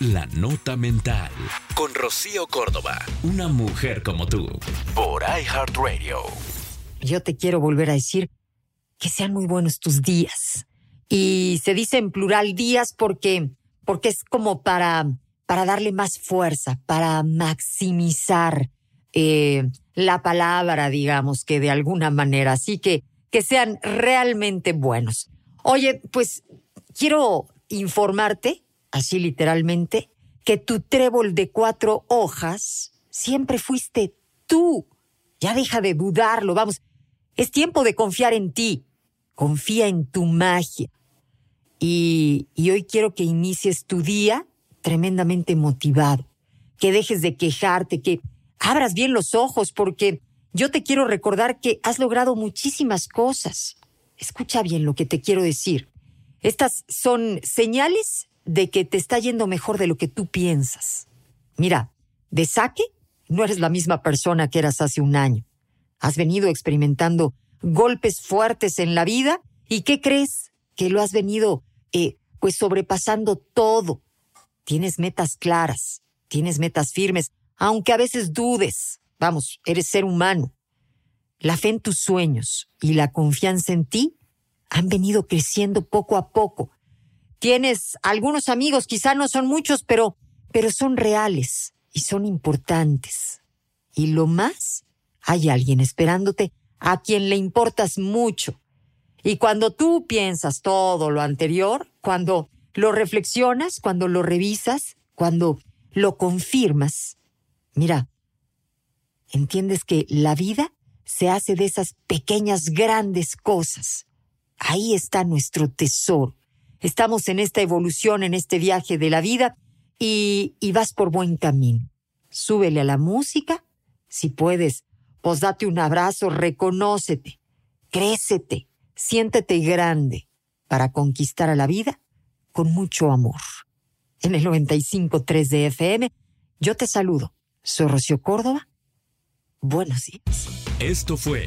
La Nota Mental. Con Rocío Córdoba. Una mujer como tú. Por iHeartRadio. Yo te quiero volver a decir que sean muy buenos tus días. Y se dice en plural días porque, porque es como para, para darle más fuerza, para maximizar eh, la palabra, digamos, que de alguna manera. Así que que sean realmente buenos. Oye, pues quiero informarte, así literalmente, que tu trébol de cuatro hojas siempre fuiste tú. Ya deja de dudarlo, vamos. Es tiempo de confiar en ti. Confía en tu magia. Y, y hoy quiero que inicies tu día tremendamente motivado. Que dejes de quejarte, que abras bien los ojos, porque yo te quiero recordar que has logrado muchísimas cosas. Escucha bien lo que te quiero decir. Estas son señales de que te está yendo mejor de lo que tú piensas. Mira, de saque, no eres la misma persona que eras hace un año. Has venido experimentando golpes fuertes en la vida y ¿qué crees? Que lo has venido, eh, pues sobrepasando todo. Tienes metas claras, tienes metas firmes, aunque a veces dudes. Vamos, eres ser humano. La fe en tus sueños y la confianza en ti han venido creciendo poco a poco. Tienes algunos amigos, quizá no son muchos, pero, pero son reales y son importantes. Y lo más, hay alguien esperándote a quien le importas mucho. Y cuando tú piensas todo lo anterior, cuando lo reflexionas, cuando lo revisas, cuando lo confirmas, mira, entiendes que la vida se hace de esas pequeñas grandes cosas. Ahí está nuestro tesoro. Estamos en esta evolución, en este viaje de la vida y, vas por buen camino. Súbele a la música, si puedes, pues date un abrazo, reconócete, crécete, siéntete grande para conquistar a la vida con mucho amor. En el 95.3 de FM, yo te saludo. Soy Rocío Córdoba Buenos días. Esto fue